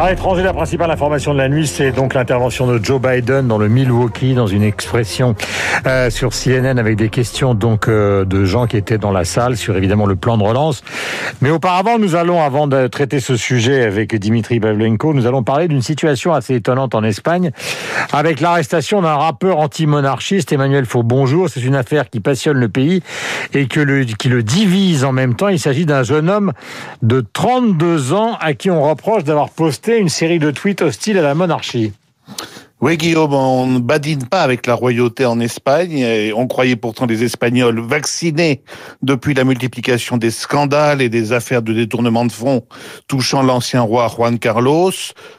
À l'étranger, la principale information de la nuit, c'est donc l'intervention de Joe Biden dans le Milwaukee, dans une expression euh, sur CNN avec des questions donc euh, de gens qui étaient dans la salle sur évidemment le plan de relance. Mais auparavant, nous allons, avant de traiter ce sujet avec Dimitri Pavlenko, nous allons parler d'une situation assez étonnante en Espagne avec l'arrestation d'un rappeur anti-monarchiste, Emmanuel Faux. Bonjour, c'est une affaire qui passionne le pays et que le, qui le divise en même temps. Il s'agit d'un jeune homme de 32 ans à qui on reproche d'avoir posté une série de tweets hostiles à la monarchie. Oui, Guillaume, on ne badine pas avec la royauté en Espagne. On croyait pourtant les Espagnols vaccinés depuis la multiplication des scandales et des affaires de détournement de fonds touchant l'ancien roi Juan Carlos.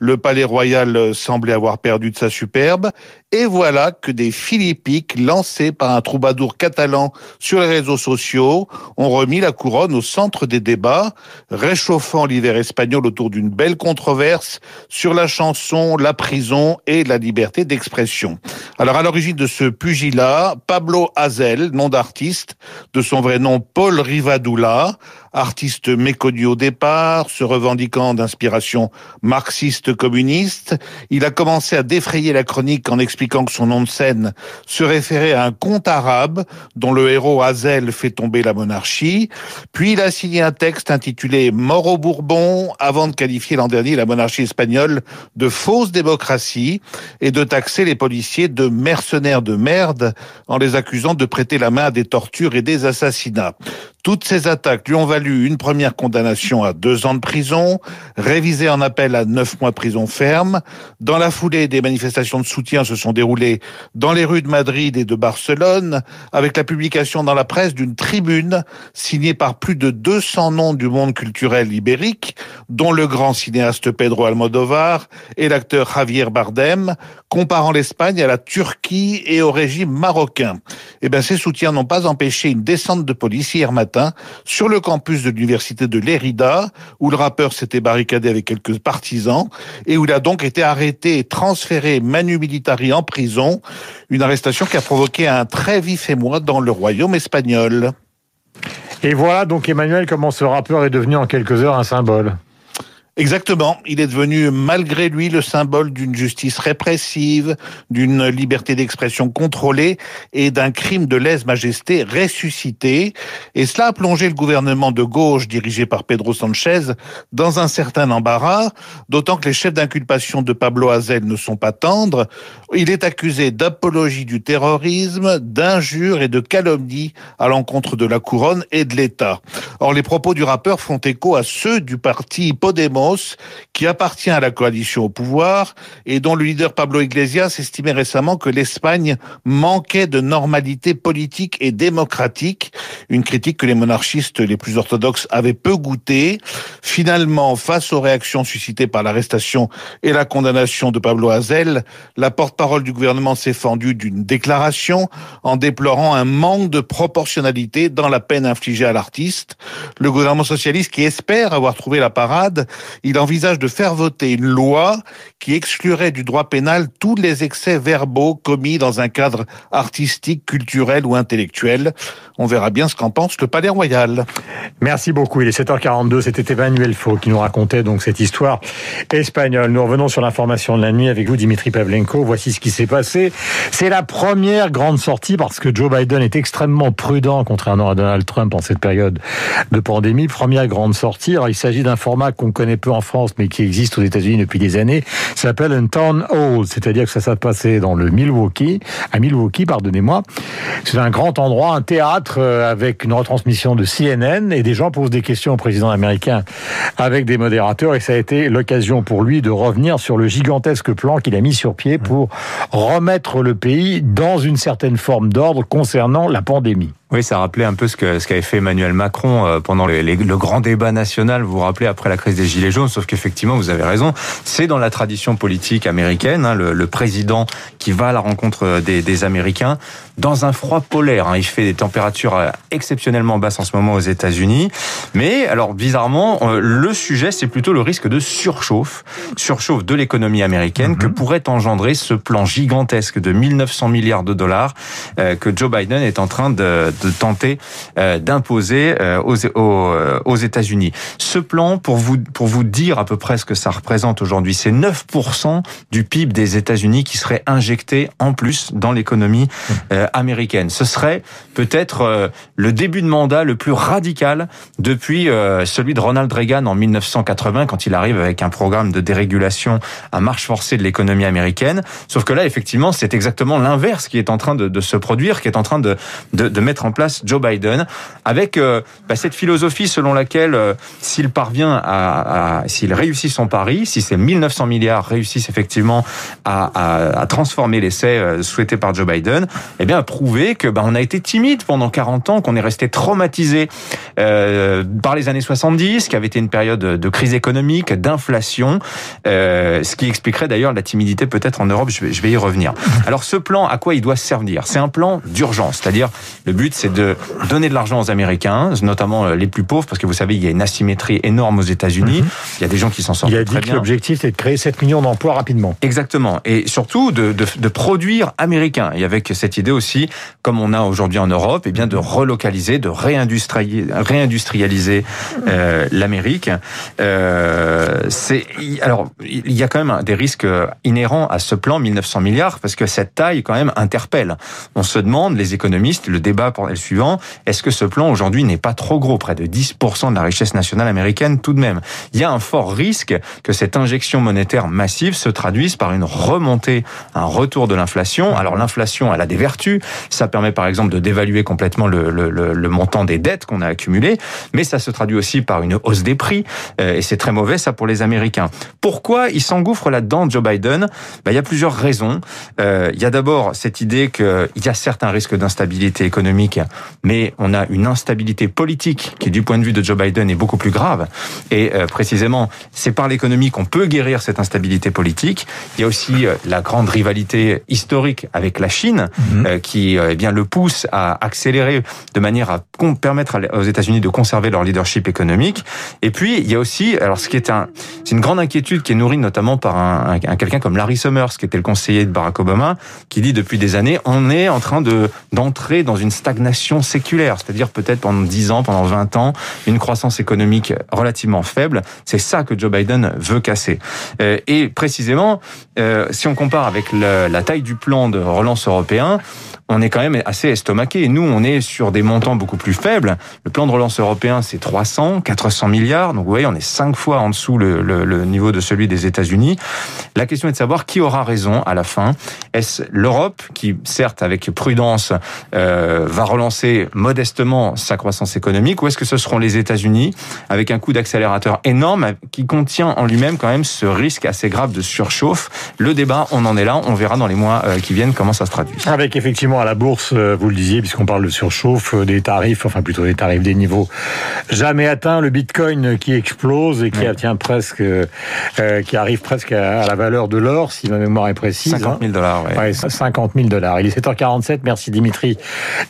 Le palais royal semblait avoir perdu de sa superbe. Et voilà que des philippiques lancés par un troubadour catalan sur les réseaux sociaux ont remis la couronne au centre des débats, réchauffant l'hiver espagnol autour d'une belle controverse sur la chanson, la prison et la liberté d'expression. Alors à l'origine de ce pugilat, Pablo Azel, nom d'artiste, de son vrai nom Paul Rivadula, artiste méconnu au départ, se revendiquant d'inspiration marxiste-communiste, il a commencé à défrayer la chronique en expliquant que son nom de scène se référait à un conte arabe dont le héros Azel fait tomber la monarchie. Puis il a signé un texte intitulé Mort au Bourbon avant de qualifier l'an dernier la monarchie espagnole de fausse démocratie et de taxer les policiers de mercenaires de merde en les accusant de prêter la main à des tortures et des assassinats. Toutes ces attaques lui ont valu une première condamnation à deux ans de prison, révisée en appel à neuf mois de prison ferme. Dans la foulée, des manifestations de soutien se sont déroulées dans les rues de Madrid et de Barcelone, avec la publication dans la presse d'une tribune signée par plus de 200 noms du monde culturel ibérique, dont le grand cinéaste Pedro Almodovar et l'acteur Javier Bardem, comparant l'Espagne à la Turquie et au régime marocain. Eh bien, ces soutiens n'ont pas empêché une descente de matin sur le campus de l'université de Lérida, où le rappeur s'était barricadé avec quelques partisans et où il a donc été arrêté et transféré manu militari en prison, une arrestation qui a provoqué un très vif émoi dans le royaume espagnol. Et voilà donc Emmanuel comment ce rappeur est devenu en quelques heures un symbole. Exactement. Il est devenu, malgré lui, le symbole d'une justice répressive, d'une liberté d'expression contrôlée et d'un crime de lèse-majesté ressuscité. Et cela a plongé le gouvernement de gauche, dirigé par Pedro Sanchez, dans un certain embarras, d'autant que les chefs d'inculpation de Pablo Hazel ne sont pas tendres. Il est accusé d'apologie du terrorisme, d'injures et de calomnie à l'encontre de la couronne et de l'État. Or, les propos du rappeur font écho à ceux du parti Podemos, qui appartient à la coalition au pouvoir et dont le leader Pablo Iglesias estimait récemment que l'Espagne manquait de normalité politique et démocratique, une critique que les monarchistes les plus orthodoxes avaient peu goûté. Finalement, face aux réactions suscitées par l'arrestation et la condamnation de Pablo Hazel, la porte-parole du gouvernement s'est fendue d'une déclaration en déplorant un manque de proportionnalité dans la peine infligée à l'artiste. Le gouvernement socialiste qui espère avoir trouvé la parade il envisage de faire voter une loi qui exclurait du droit pénal tous les excès verbaux commis dans un cadre artistique, culturel ou intellectuel. On verra bien ce qu'en pense le Palais Royal. Merci beaucoup. Il est 7h42. C'était Emmanuel Faux qui nous racontait donc cette histoire espagnole. Nous revenons sur l'information de la nuit avec vous, Dimitri Pavlenko. Voici ce qui s'est passé. C'est la première grande sortie parce que Joe Biden est extrêmement prudent, contrairement à Donald Trump en cette période de pandémie. Première grande sortie. Alors, il s'agit d'un format qu'on connaît peu en France, mais qui existe aux États-Unis depuis des années, s'appelle un town hall, c'est-à-dire que ça s'est passé dans le Milwaukee, à Milwaukee, pardonnez-moi. C'est un grand endroit, un théâtre euh, avec une retransmission de CNN et des gens posent des questions au président américain avec des modérateurs et ça a été l'occasion pour lui de revenir sur le gigantesque plan qu'il a mis sur pied pour remettre le pays dans une certaine forme d'ordre concernant la pandémie. Oui, ça rappelait un peu ce que ce qu'avait fait Emmanuel Macron euh, pendant le grand débat national. Vous vous rappelez après la crise des gilets jaunes, sauf qu'effectivement, vous avez raison, c'est dans la tradition politique américaine, hein, le, président qui va à la rencontre des, des Américains dans un froid polaire. Hein. Il fait des températures euh, exceptionnellement basses en ce moment aux États-Unis, mais alors bizarrement, euh, le sujet c'est plutôt le risque de surchauffe, surchauffe de l'économie américaine que mhm. pourrait engendrer ce plan gigantesque de 1900 milliards de dollars que Joe Biden est en train de de tenter d'imposer aux, aux, aux États-Unis. Ce plan, pour vous, pour vous dire à peu près ce que ça représente aujourd'hui, c'est 9% du PIB des États-Unis qui serait injecté en plus dans l'économie américaine. Ce serait peut-être le début de mandat le plus radical depuis celui de Ronald Reagan en 1980 quand il arrive avec un programme de dérégulation à marche forcée de l'économie américaine. Sauf que là, effectivement, c'est exactement l'inverse qui est en train de, de, se produire, qui est en train de, de, de mettre en place Joe Biden, avec euh, bah, cette philosophie selon laquelle euh, s'il parvient à, s'il réussit son pari, si ces 1900 milliards réussissent effectivement à, transformer l'essai euh, souhaité par Joe Biden, eh bien, prouver que bah, on a été timide pendant 40 ans, qu'on est resté traumatisé par les années 70, qui avait été une période de crise économique, d'inflation, ce qui expliquerait d'ailleurs la timidité peut-être en Europe. Je vais, je vais y revenir. Alors ce plan, à quoi il doit servir? C'est un plan d'urgence, c'est-à-dire le but c'est de donner de l'argent aux Américains, notamment euh, les plus pauvres, parce que vous savez il y a une asymétrie énorme aux États-Unis. Il y a des gens qui s'en sortent Il a très dit que bien. l'objectif c'est de créer 7 millions d'emplois rapidement. Exactement. Et surtout de, de, de produire américain. Et avec cette idée aussi, comme on a aujourd'hui en Europe, et bien de relocaliser, de réindustrialiser, réindustrialiser euh, l'Amérique. Euh, c'est alors il y a quand même des risques inhérents à ce plan 1900 milliards parce que cette taille quand même interpelle. On se demande, les économistes, le débat est le suivant est-ce que ce plan aujourd'hui n'est pas trop gros, près de 10% de la richesse nationale américaine tout de même? Il y a un fort risque que cette injection monétaire massive se traduise par une remontée, un retour de l'inflation. Alors l'inflation, elle a des vertus. Ça permet par exemple de dévaluer complètement le, montant des dettes qu'on a accumulées, mais ça se traduit aussi par une hausse des prix. Euh, et c'est très mauvais ça pour les Américains. Pourquoi il s'engouffre là-dedans, Joe Biden? Ben, Il y a plusieurs raisons. Euh, il y a d'abord cette idée qu'il y a certains risques d'instabilité économique, mais on a une instabilité politique qui, du point de vue de Joe Biden, est beaucoup plus grave. Et euh, précisément, c'est par l'économie qu'on peut guérir cette instabilité politique. Il y a aussi euh, la grande rivalité historique avec la Chine, Mhm. euh, qui eh bien le pousse à accélérer de manière à permettre aux États-Unis de conserver leur leadership économique. Et puis il y a aussi, alors ce qui est un, c'est une grande inquiétude qui est nourrie notamment par un, un- un quelqu'un comme Larry Summers, qui était le conseiller de Barack Obama, qui dit depuis des années, on est en train de d'entrer dans une stagnation séculaire, c'est-à-dire peut-être pendant 10 ans, pendant 20 ans, une croissance économique relativement faible. C'est ça que Joe Biden veut casser. Euh, Et précisément, euh, si on compare avec la taille du plan de relance européen, on est quand même assez estomaqué. Nous, on est sur des montants beaucoup plus faibles. Le plan de relance européen, c'est 300, 400 milliards. Donc, vous voyez, on est cinq fois en dessous le niveau de celui des États-Unis. La question est de savoir qui aura raison à la fin. Est-ce l'Europe qui, certes, avec prudence, euh, va relancer modestement sa croissance économique, ou est-ce que ce seront les États-Unis avec un coup d'accélérateur énorme qui contient en lui-même quand même ce risque assez grave de surchauffe? Le débat, on en est là. On verra dans les mois euh, qui viennent comment ça se traduit. Avec effectivement à la bourse, euh, vous le disiez, puisqu'on parle de surchauffe, euh, des tarifs, enfin plutôt des tarifs, des niveaux jamais atteints, le bitcoin qui explose et qui atteint presque, euh, qui arrive presque à, à la valeur de l'or, si ma mémoire est précise. 50 hein. 000 dollars, ouais. Ouais, 50 000 dollars. Il est 7h47. Merci Dimitri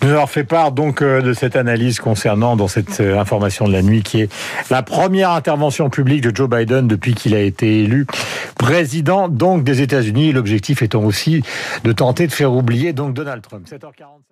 de nous avoir fait part donc euh, de cette analyse concernant dans cette euh, information de la nuit qui est la première intervention publique de Joe Biden depuis qu'il a été élu président donc des États-Unis. L'objectif étant aussi de tenter de faire oublier donc Donald Trump. 7h47.